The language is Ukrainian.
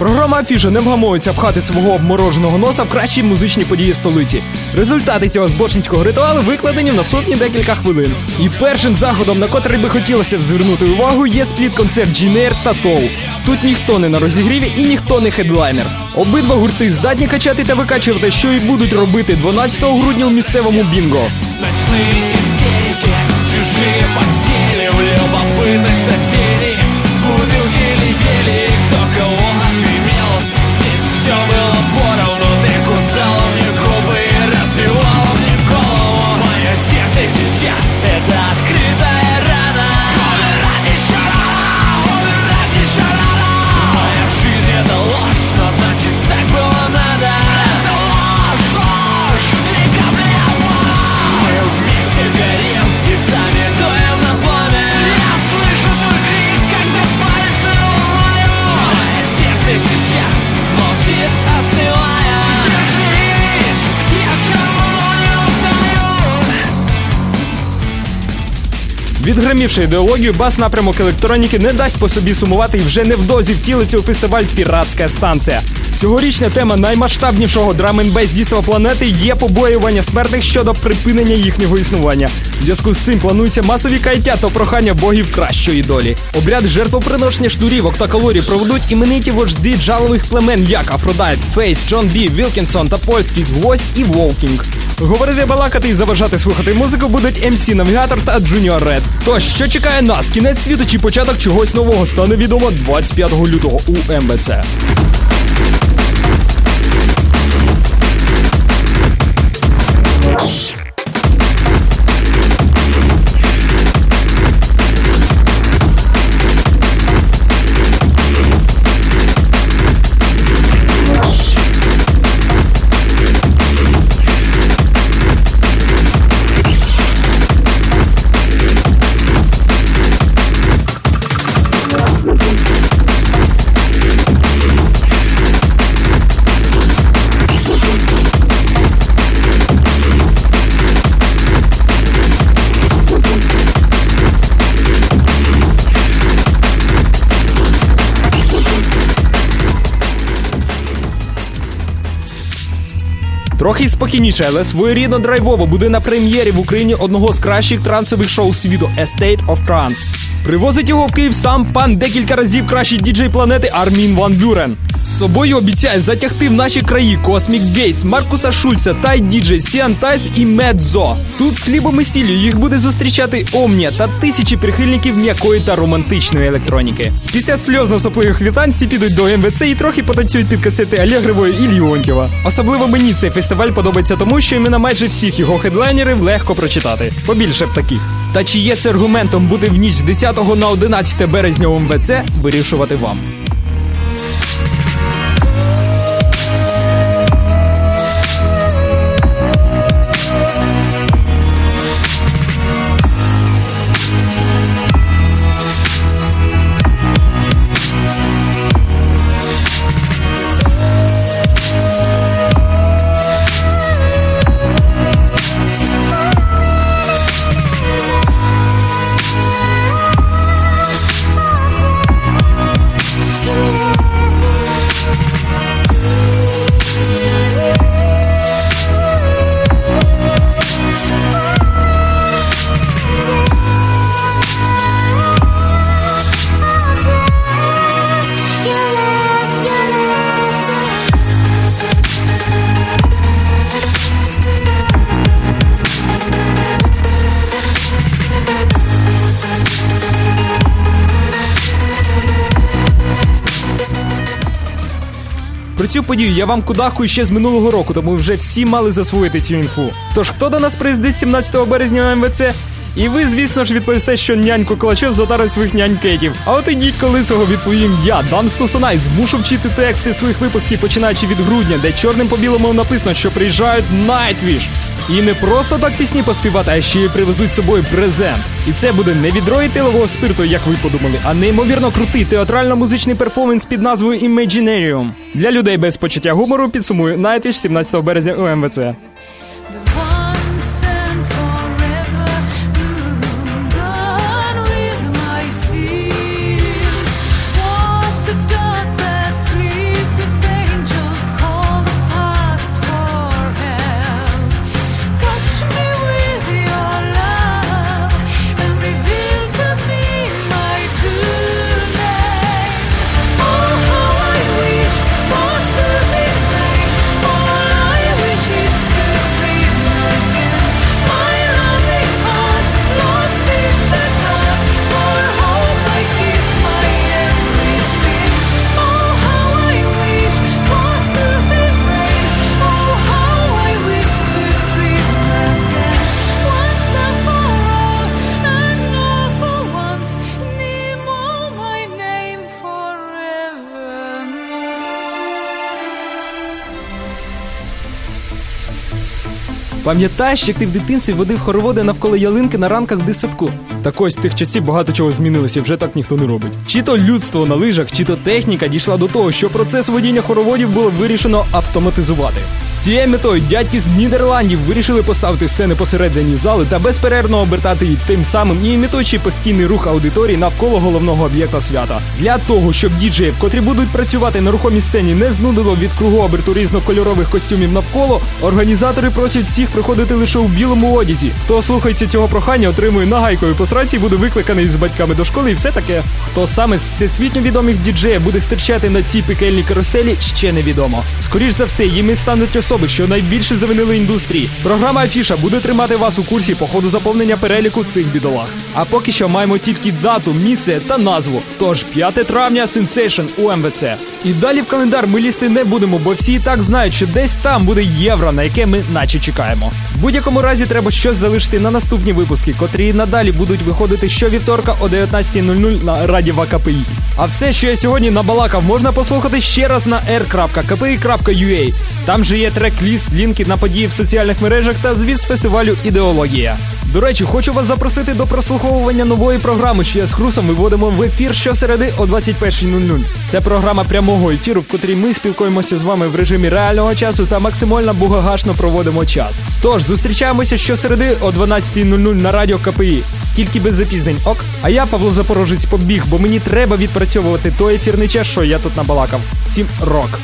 Програма Афіша не вгамовується пхати свого обмороженого носа в кращі музичні події столиці. Результати цього збочинського ритуалу викладені в наступні декілька хвилин. І першим заходом, на котрий би хотілося звернути увагу, є спліт-концерт Джінер та Тоу. Тут ніхто не на розігріві і ніхто не хедлайнер. Обидва гурти здатні качати та викачувати, що і будуть робити 12 грудня у місцевому бінго. Ночные истерики, чужие постели в любопытных соседей Бутылки летели, кто кого Відгримівши ідеологію, бас напрямок електроніки не дасть по собі сумувати і вже невдовзі втілиться у фестиваль Піратська станція. Цьогорічна тема наймасштабнішого драм-н-бейс дійства планети є побоювання смертних щодо припинення їхнього існування. В зв'язку з цим планується масові каяття та прохання богів кращої долі. Обряд жертвоприношення штурівок та калорій проведуть імениті вожди джанглових племен, як Aphrodite, Phace, John B, Wilkinson та польський гвоздь і Волкінг. Говорити, балакати і заважати слухати музику будуть MC Навігатор та Junior Red. Тож, що чекає нас? Кінець світу чи початок чогось нового стане відомо 25 лютого у МВЦ. Трохи спокійніше, але своєрідно драйвово буде на прем'єрі в Україні одного з кращих трансових шоу світу A State of Trance. Привозить його в Київ сам пан декілька разів кращий діджей планети Армін Ван Бюрен. Собою обіцяє затягти в наші краї Cosmic Gate, Маркуса Шульца, tyDi, Sean Tyas і Mat Zo. Тут з хлібом і сіллю їх буде зустрічати Omnia та тисячі прихильників м'якої та романтичної електроніки. Після сльозно сопливих вітань всі підуть до МВЦ і трохи потанцюють під касети Алєгрової і Лєонтьєва. Особливо мені цей фестиваль подобається тому, що імена майже всіх його хедлайнерів легко прочитати. Побільше б таких. Та чи є це аргументом бути в ніч з 10 на 11 березня у МВЦ, вирішувати вам. Цю подію я вам кудахую ще з минулого року, тому вже всі мали засвоїти цю інфу. Тож хто до нас приїздить 17 березня на МВЦ? І ви, звісно ж, відповісте, що нянько Калачев затарив своїх нянькетів. А от ідіть цього відповім я, Дан Стусанай, змушу вчити тексти своїх випусків, починаючи від грудня, де чорним по білому написано, що приїжджають Nightwish. І не просто так пісні поспівати, а ще й привезуть з собою презент. І це буде не відро і тилового спирту, як ви подумали, а неймовірно крутий театрально-музичний перформанс під назвою Imaginarium. Для людей без почуття гумору підсумую найтвіч 17 березня у МВЦ. Пам'ятаєш, як ти в дитинстві водив хороводи навколо ялинки на ранках в дитсадку? Так ось тих часів багато чого змінилося, вже так ніхто не робить. Чи то людство на лижах, чи то техніка дійшла до того, що процес водіння хороводів було вирішено автоматизувати. З цією метою дядьки з Нідерландів вирішили поставити сцени посередині зали та безперервно обертати їх тим самим і імітуючи постійний рух аудиторії навколо головного об'єкта свята. Для того, щоб діджеїв, котрі будуть працювати на рухомій сцені, не знудило від кругооберту різнокольорових костюмів навколо, організатори просять всіх приходити лише у білому одязі. Хто слухається цього прохання, отримує нагайкою по сраці, буде викликаний з батьками до школи і все таке. Хто саме з всесвітньо відомих діджеїв буде стирчати на цій пекельній каруселі, ще невідомо. Скоріш за все, їми стануть особи, що найбільше завинили індустрії. Програма Афіша буде тримати вас у курсі по ходу заповнення переліку цих бідолах. А поки що маємо тільки дату, місце та назву. Тож 5 травня Sensation у МВЦ. І далі в календар ми лізти не будемо, бо всі і так знають, що десь там буде євро, на яке ми наче чекаємо. В будь-якому разі треба щось залишити на наступні випуски, котрі надалі будуть виходити щовівторка о 19.00 на Раді ВКПІ. А все, що я сьогодні набалакав, можна послухати ще раз на r.kpi.ua. Там же є трек-ліст, лінки на події в соціальних мережах та звіт з фестивалю Ідеологія. До речі, хочу вас запросити до прослуховування нової програми, що я з Хрусом виводимо в ефір щосереди о 21.00. Це програма прямого ефіру, в котрій ми спілкуємося з вами в режимі реального часу та максимально бугагашно проводимо час. Тож зустрічаємося щосереди о 12.00 на радіо КПІ. Тільки без запізнень, ок. А я, Павло Запорожець, побіг, бо мені треба відпрацьовувати той ефірний час, що я тут набалакав. Всім рок!